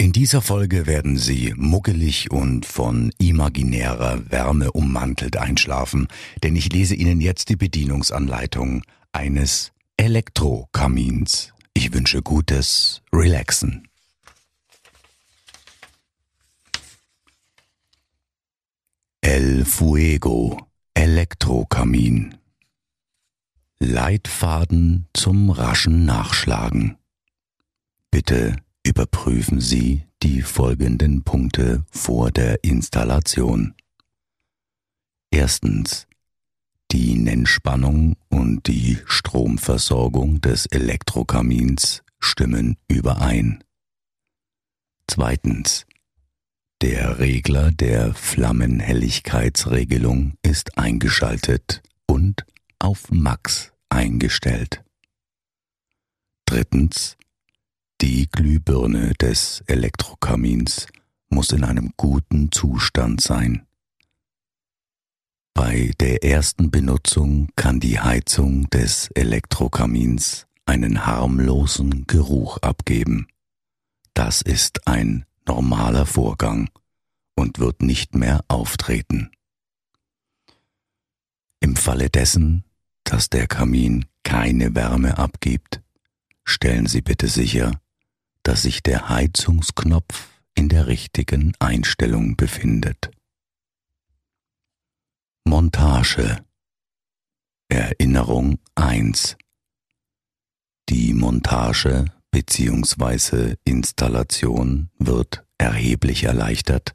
In dieser Folge werden Sie muggelig und von imaginärer Wärme ummantelt einschlafen, denn ich lese Ihnen jetzt die Bedienungsanleitung eines Elektrokamins. Ich wünsche gutes Relaxen. El Fuego Elektrokamin Leitfaden zum raschen Nachschlagen. Bitte überprüfen Sie die folgenden Punkte vor der Installation. Erstens. Die Nennspannung und die Stromversorgung des Elektrokamins stimmen überein. Zweitens. Der Regler der Flammenhelligkeitsregelung ist eingeschaltet und auf Max eingestellt. Drittens. Die Glühbirne des Elektrokamins muss in einem guten Zustand sein. Bei der ersten Benutzung kann die Heizung des Elektrokamins einen harmlosen Geruch abgeben. Das ist ein normaler Vorgang und wird nicht mehr auftreten. Im Falle dessen, dass der Kamin keine Wärme abgibt, stellen Sie bitte sicher, dass sich der Heizungsknopf in der richtigen Einstellung befindet. Montage Erinnerung 1 Die Montage bzw. Installation wird erheblich erleichtert,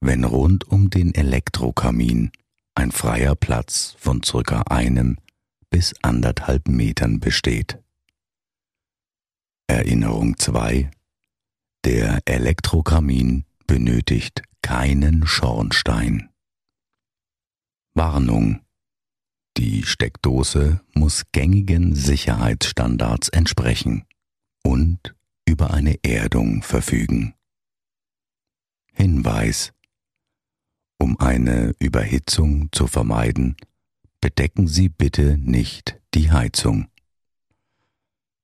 wenn rund um den Elektrokamin ein freier Platz von circa einem bis anderthalb Metern besteht. Erinnerung 2 Der Elektrokamin benötigt keinen Schornstein. Warnung Die Steckdose muss gängigen Sicherheitsstandards entsprechen und über eine Erdung verfügen. Hinweis Um eine Überhitzung zu vermeiden, bedecken Sie bitte nicht die Heizung.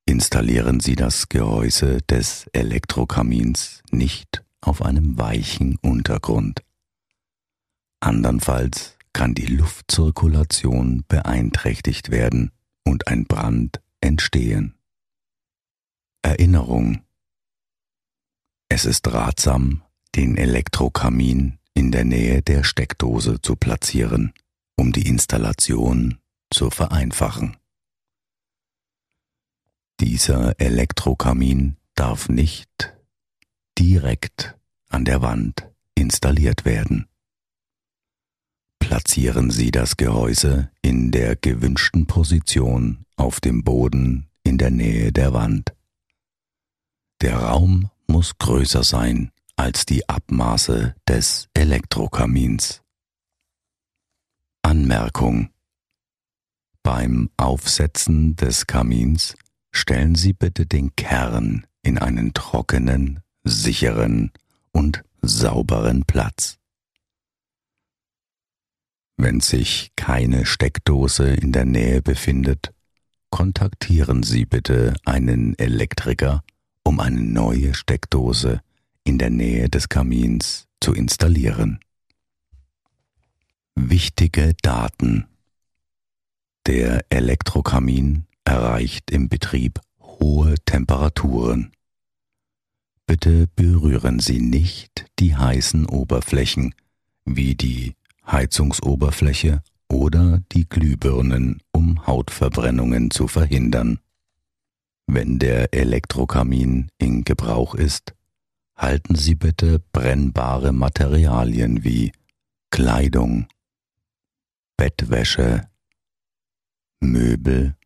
Installieren Sie das Gehäuse des Elektrokamins nicht auf einem weichen Untergrund. Andernfalls kann die Luftzirkulation beeinträchtigt werden und ein Brand entstehen. Erinnerung Es ist ratsam, den Elektrokamin in der Nähe der Steckdose zu platzieren, um die Installation zu vereinfachen. Dieser Elektrokamin darf nicht direkt an der Wand installiert werden. Platzieren Sie das Gehäuse in der gewünschten Position auf dem Boden in der Nähe der Wand. Der Raum muss größer sein als die Abmaße des Elektrokamins. Anmerkung Beim Aufsetzen des Kamins stellen Sie bitte den Kern in einen trockenen, sicheren und sauberen Platz. Wenn sich keine Steckdose in der Nähe befindet, kontaktieren Sie bitte einen Elektriker, um eine neue Steckdose in der Nähe des Kamins zu installieren. Wichtige Daten Der Elektrokamin erreicht im Betrieb hohe Temperaturen. Bitte berühren Sie nicht die heißen Oberflächen wie die Heizungsoberfläche oder die Glühbirnen, um Hautverbrennungen zu verhindern. Wenn der Elektrokamin in Gebrauch ist, halten Sie bitte brennbare Materialien wie Kleidung, Bettwäsche, Möbel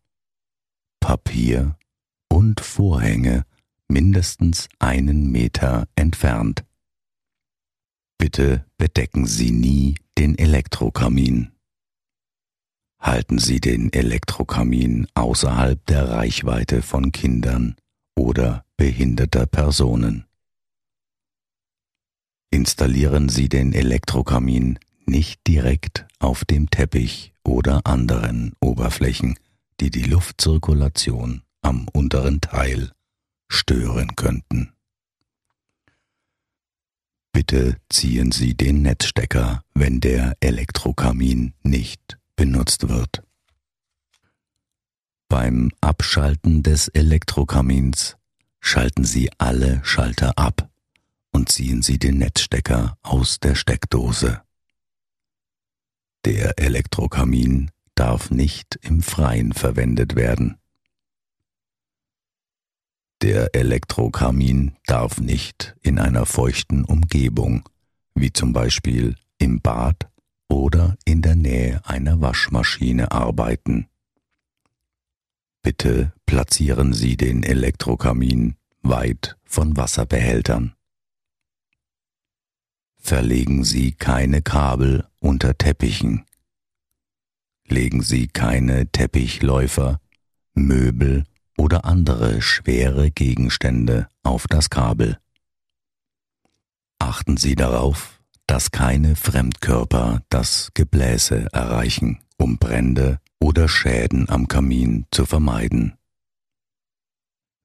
Papier und Vorhänge mindestens einen Meter entfernt. Bitte bedecken Sie nie den Elektrokamin. halten Sie den Elektrokamin außerhalb der Reichweite von Kindern oder behinderter Personen. Installieren Sie den Elektrokamin nicht direkt auf dem Teppich oder anderen Oberflächen, die die Luftzirkulation am unteren Teil stören könnten. Bitte ziehen Sie den Netzstecker, wenn der Elektrokamin nicht benutzt wird. Beim Abschalten des Elektrokamins schalten Sie alle Schalter ab und ziehen Sie den Netzstecker aus der Steckdose. Der Elektrokamin darf nicht im Freien verwendet werden. Der Elektrokamin darf nicht in einer feuchten Umgebung, wie zum Beispiel im Bad oder in der Nähe einer Waschmaschine arbeiten. Bitte platzieren Sie den Elektrokamin weit von Wasserbehältern. Verlegen Sie keine Kabel unter Teppichen. Legen Sie keine Teppichläufer, Möbel oder andere schwere Gegenstände auf das Kabel. Achten Sie darauf, dass keine Fremdkörper das Gebläse erreichen, um Brände oder Schäden am Kamin zu vermeiden.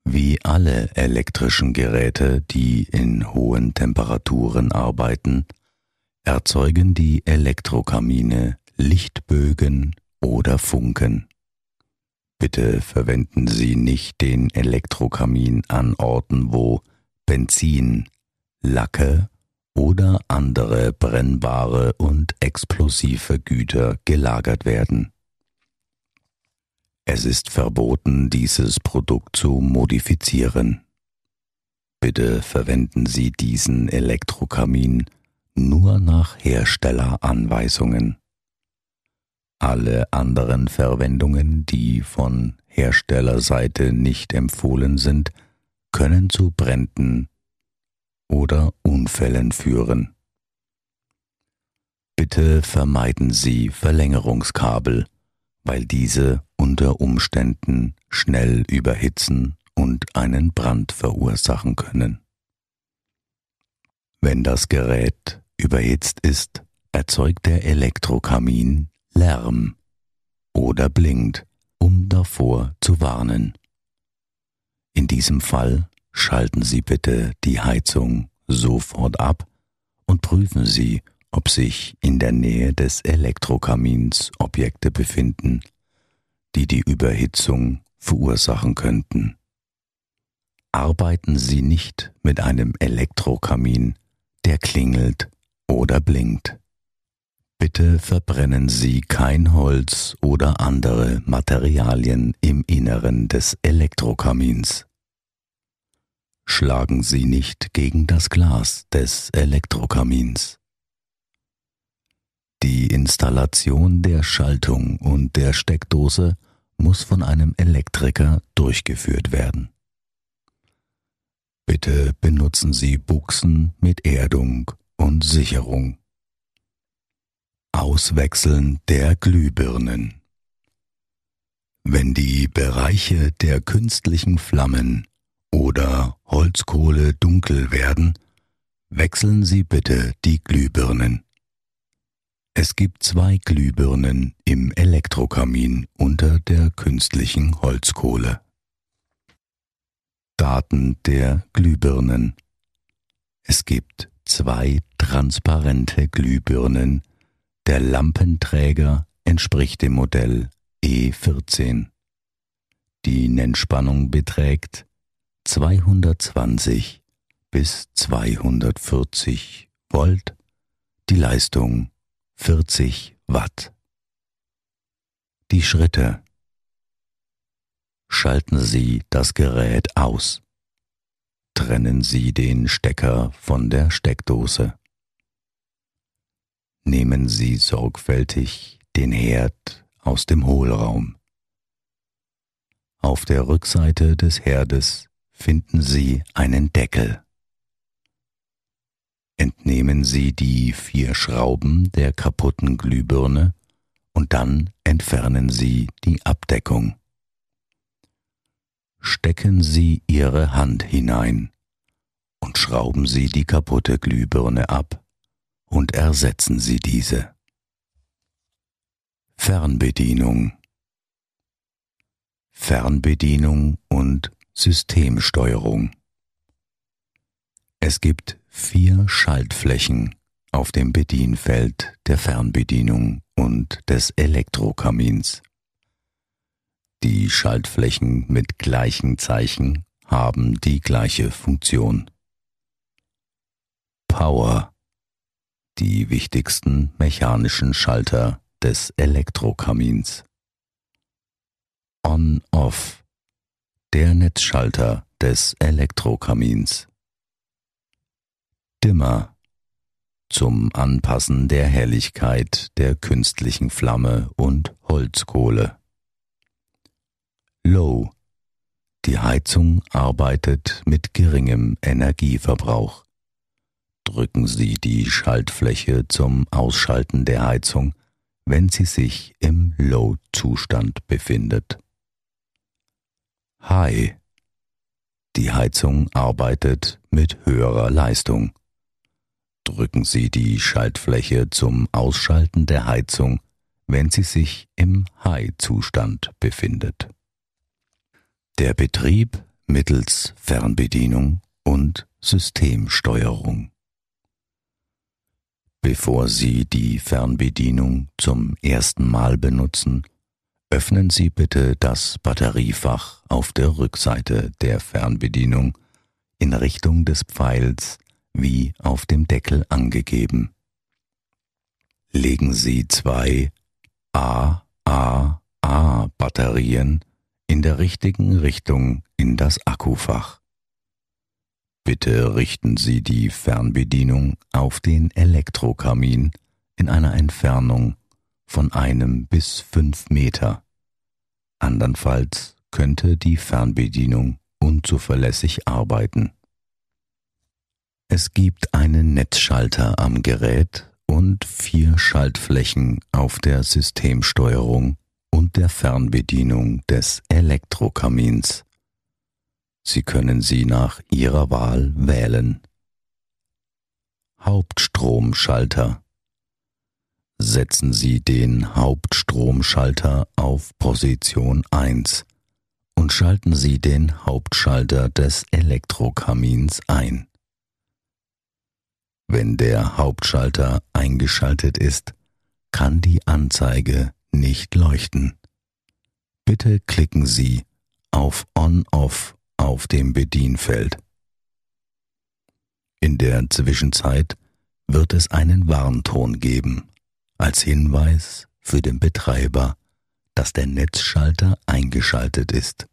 Wie alle elektrischen Geräte, die in hohen Temperaturen arbeiten, erzeugen die Elektrokamine Lichtbögen oder Funken. Bitte verwenden Sie nicht den Elektrokamin an Orten, wo Benzin, Lacke oder andere brennbare und explosive Güter gelagert werden. Es ist verboten, dieses Produkt zu modifizieren. Bitte verwenden Sie diesen Elektrokamin nur nach Herstelleranweisungen. Alle anderen Verwendungen, die von Herstellerseite nicht empfohlen sind, können zu Bränden oder Unfällen führen. Bitte vermeiden Sie Verlängerungskabel, weil diese unter Umständen schnell überhitzen und einen Brand verursachen können. Wenn das Gerät überhitzt ist, erzeugt der Elektrokamin Lärm oder blinkt, um davor zu warnen. In diesem Fall schalten Sie bitte die Heizung sofort ab und prüfen Sie, ob sich in der Nähe des Elektrokamins Objekte befinden, die die Überhitzung verursachen könnten. Arbeiten Sie nicht mit einem Elektrokamin, der klingelt oder blinkt. Bitte verbrennen Sie kein Holz oder andere Materialien im Inneren des Elektrokamins. Schlagen Sie nicht gegen das Glas des Elektrokamins. Die Installation der Schaltung und der Steckdose muss von einem Elektriker durchgeführt werden. Bitte benutzen Sie Buchsen mit Erdung und Sicherung. Auswechseln der Glühbirnen. Wenn die Bereiche der künstlichen Flammen oder Holzkohle dunkel werden, wechseln Sie bitte die Glühbirnen. Es gibt zwei Glühbirnen im Elektrokamin unter der künstlichen Holzkohle. Daten der Glühbirnen. Es gibt zwei transparente Glühbirnen der Lampenträger entspricht dem Modell E14. Die Nennspannung beträgt 220 bis 240 Volt, die Leistung 40 Watt. Die Schritte Schalten Sie das Gerät aus. Trennen Sie den Stecker von der Steckdose nehmen Sie sorgfältig den Herd aus dem Hohlraum. Auf der Rückseite des Herdes finden Sie einen Deckel. Entnehmen Sie die vier Schrauben der kaputten Glühbirne und dann entfernen Sie die Abdeckung. Stecken Sie Ihre Hand hinein und schrauben Sie die kaputte Glühbirne ab und ersetzen Sie diese. Fernbedienung Fernbedienung und Systemsteuerung Es gibt vier Schaltflächen auf dem Bedienfeld der Fernbedienung und des Elektrokamins. Die Schaltflächen mit gleichen Zeichen haben die gleiche Funktion. Power die wichtigsten mechanischen Schalter des Elektrokamins. On-Off der Netzschalter des Elektrokamins. Dimmer zum Anpassen der Helligkeit der künstlichen Flamme und Holzkohle. Low die Heizung arbeitet mit geringem Energieverbrauch drücken Sie die Schaltfläche zum Ausschalten der Heizung, wenn sie sich im Low-Zustand befindet. High. Die Heizung arbeitet mit höherer Leistung. Drücken Sie die Schaltfläche zum Ausschalten der Heizung, wenn sie sich im High-Zustand befindet. Der Betrieb mittels Fernbedienung und Systemsteuerung. Bevor Sie die Fernbedienung zum ersten Mal benutzen, öffnen Sie bitte das Batteriefach auf der Rückseite der Fernbedienung in Richtung des Pfeils wie auf dem Deckel angegeben. Legen Sie zwei AAA-Batterien in der richtigen Richtung in das Akkufach. Bitte richten Sie die Fernbedienung auf den Elektrokamin in einer Entfernung von einem bis fünf Meter. Andernfalls könnte die Fernbedienung unzuverlässig arbeiten. Es gibt einen Netzschalter am Gerät und vier Schaltflächen auf der Systemsteuerung und der Fernbedienung des Elektrokamins. Sie können sie nach Ihrer Wahl wählen. Hauptstromschalter Setzen Sie den Hauptstromschalter auf Position 1 und schalten Sie den Hauptschalter des Elektrokamins ein. Wenn der Hauptschalter eingeschaltet ist, kann die Anzeige nicht leuchten. Bitte klicken Sie auf On-Off auf dem Bedienfeld. In der Zwischenzeit wird es einen Warnton geben, als Hinweis für den Betreiber, dass der Netzschalter eingeschaltet ist.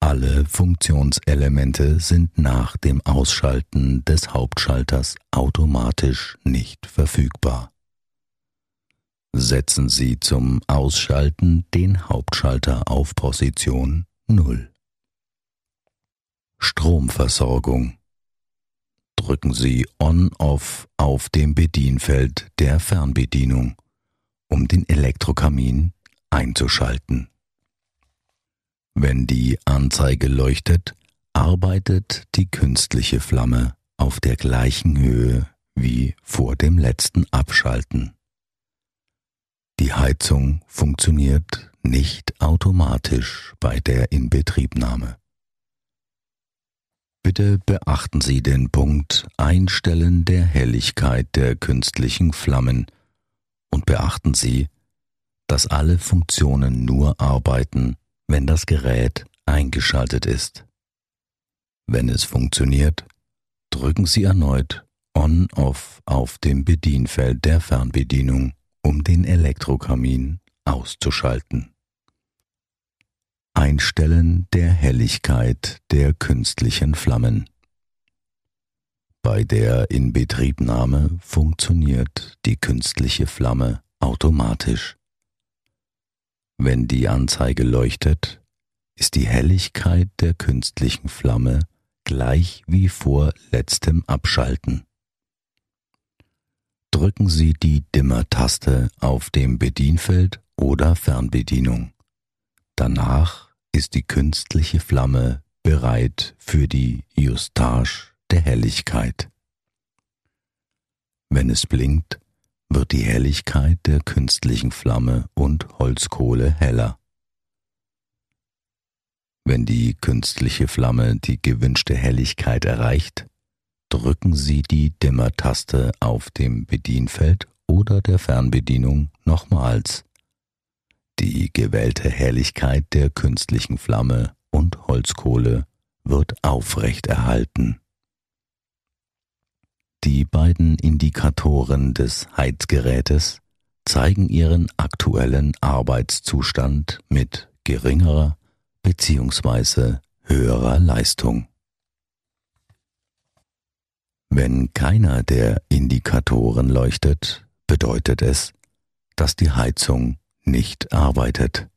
Alle Funktionselemente sind nach dem Ausschalten des Hauptschalters automatisch nicht verfügbar. Setzen Sie zum Ausschalten den Hauptschalter auf Position 0. Stromversorgung. Drücken Sie On-Off auf dem Bedienfeld der Fernbedienung, um den Elektrokamin einzuschalten. Wenn die Anzeige leuchtet, arbeitet die künstliche Flamme auf der gleichen Höhe wie vor dem letzten Abschalten. Die Heizung funktioniert nicht automatisch bei der Inbetriebnahme. Bitte beachten Sie den Punkt Einstellen der Helligkeit der künstlichen Flammen und beachten Sie, dass alle Funktionen nur arbeiten, wenn das Gerät eingeschaltet ist. Wenn es funktioniert, drücken Sie erneut On-Off auf dem Bedienfeld der Fernbedienung, um den Elektrokamin auszuschalten. Einstellen der Helligkeit der künstlichen Flammen. Bei der Inbetriebnahme funktioniert die künstliche Flamme automatisch. Wenn die Anzeige leuchtet, ist die Helligkeit der künstlichen Flamme gleich wie vor letztem Abschalten. Drücken Sie die Dimmer-Taste auf dem Bedienfeld oder Fernbedienung. Danach ist die künstliche Flamme bereit für die Justage der Helligkeit. Wenn es blinkt, wird die Helligkeit der künstlichen Flamme und Holzkohle heller. Wenn die künstliche Flamme die gewünschte Helligkeit erreicht, drücken Sie die Dimmer-Taste auf dem Bedienfeld oder der Fernbedienung nochmals. Die gewählte Helligkeit der künstlichen Flamme und Holzkohle wird aufrecht erhalten. Die beiden Indikatoren des Heizgerätes zeigen ihren aktuellen Arbeitszustand mit geringerer bzw. höherer Leistung. Wenn keiner der Indikatoren leuchtet, bedeutet es, dass die Heizung nicht arbeitet.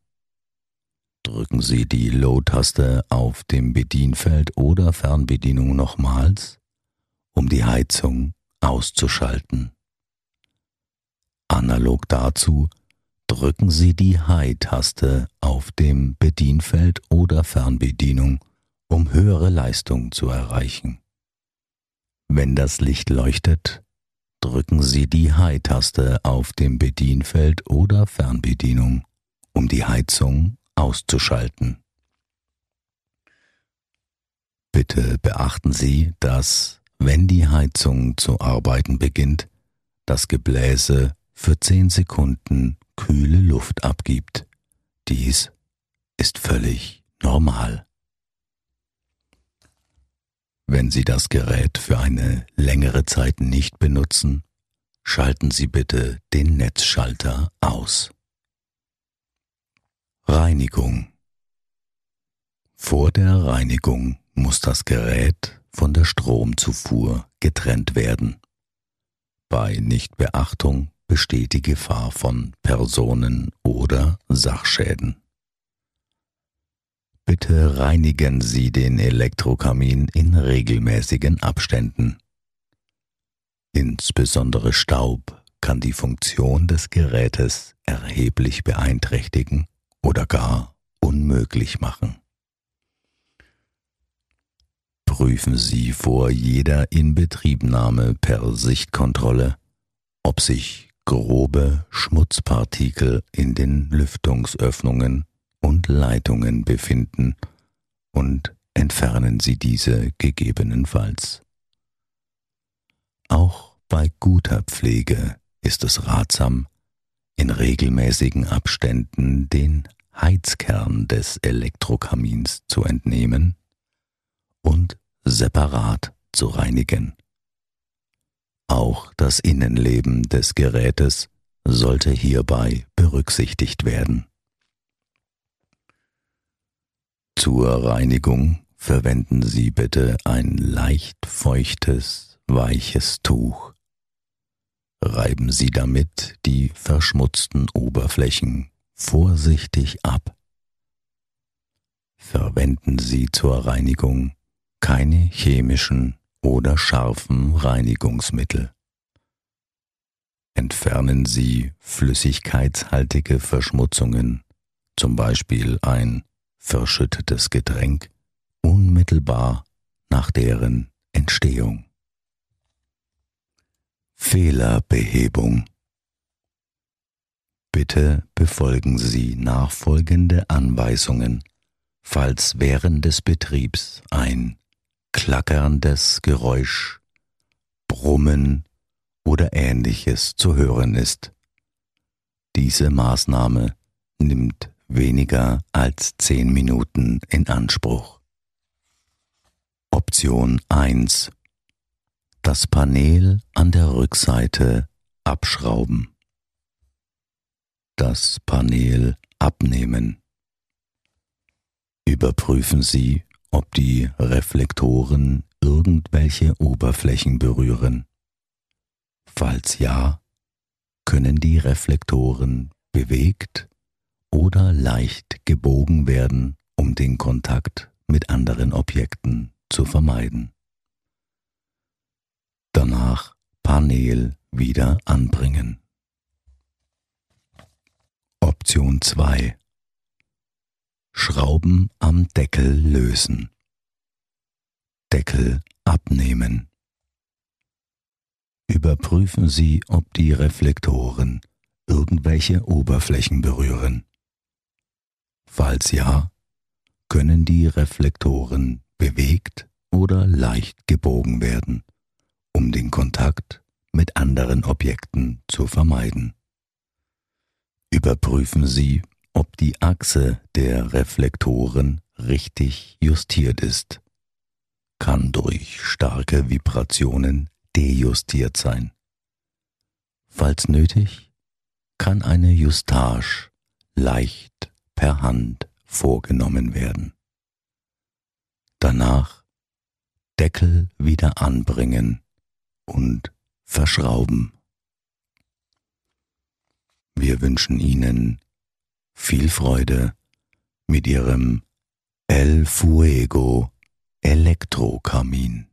Drücken Sie die Low-Taste auf dem Bedienfeld oder Fernbedienung nochmals, um die Heizung auszuschalten. Analog dazu drücken Sie die High-Taste auf dem Bedienfeld oder Fernbedienung, um höhere Leistung zu erreichen. Wenn das Licht leuchtet, drücken Sie die High-Taste auf dem Bedienfeld oder Fernbedienung, um die Heizung auszuschalten. Bitte beachten Sie, dass, wenn die Heizung zu arbeiten beginnt, das Gebläse für 10 Sekunden kühle Luft abgibt. Dies ist völlig normal. Wenn Sie das Gerät für eine längere Zeit nicht benutzen, schalten Sie bitte den Netzschalter aus. Reinigung Vor der Reinigung muss das Gerät von der Stromzufuhr getrennt werden. Bei Nichtbeachtung besteht die Gefahr von Personen- oder Sachschäden. Bitte reinigen Sie den Elektrokamin in regelmäßigen Abständen. Insbesondere Staub kann die Funktion des Gerätes erheblich beeinträchtigen oder gar unmöglich machen. Prüfen Sie vor jeder Inbetriebnahme per Sichtkontrolle, ob sich grobe Schmutzpartikel in den Lüftungsöffnungen und Leitungen befinden und entfernen Sie diese gegebenenfalls. Auch bei guter Pflege ist es ratsam, in regelmäßigen Abständen den Heizkern des Elektrokamins zu entnehmen und separat zu reinigen. Auch das Innenleben des Gerätes sollte hierbei berücksichtigt werden. Zur Reinigung verwenden Sie bitte ein leicht feuchtes, weiches Tuch. Reiben Sie damit die verschmutzten Oberflächen vorsichtig ab. Verwenden Sie zur Reinigung keine chemischen oder scharfen Reinigungsmittel. Entfernen Sie flüssigkeitshaltige Verschmutzungen, zum Beispiel ein verschüttetes Getränk unmittelbar nach deren Entstehung. Fehlerbehebung Bitte befolgen Sie nachfolgende Anweisungen, falls während des Betriebs ein klackerndes Geräusch, Brummen oder ähnliches zu hören ist. Diese Maßnahme nimmt weniger als zehn Minuten in Anspruch. Option 1 Das Panel an der Rückseite abschrauben. Das Panel abnehmen. Überprüfen Sie, ob die Reflektoren irgendwelche Oberflächen berühren. Falls ja, können die Reflektoren bewegt oder leicht gebogen werden, um den Kontakt mit anderen Objekten zu vermeiden. Danach Panel wieder anbringen. Option 2 Schrauben am Deckel lösen. Deckel abnehmen. Überprüfen Sie, ob die Reflektoren irgendwelche Oberflächen berühren. Falls ja, können die Reflektoren bewegt oder leicht gebogen werden, um den Kontakt mit anderen Objekten zu vermeiden. Überprüfen Sie, ob die Achse der Reflektoren richtig justiert ist. Kann durch starke Vibrationen dejustiert sein. Falls nötig, kann eine Justage leicht per Hand vorgenommen werden. Danach Deckel wieder anbringen und verschrauben. Wir wünschen Ihnen viel Freude mit Ihrem El Fuego Elektrokamin.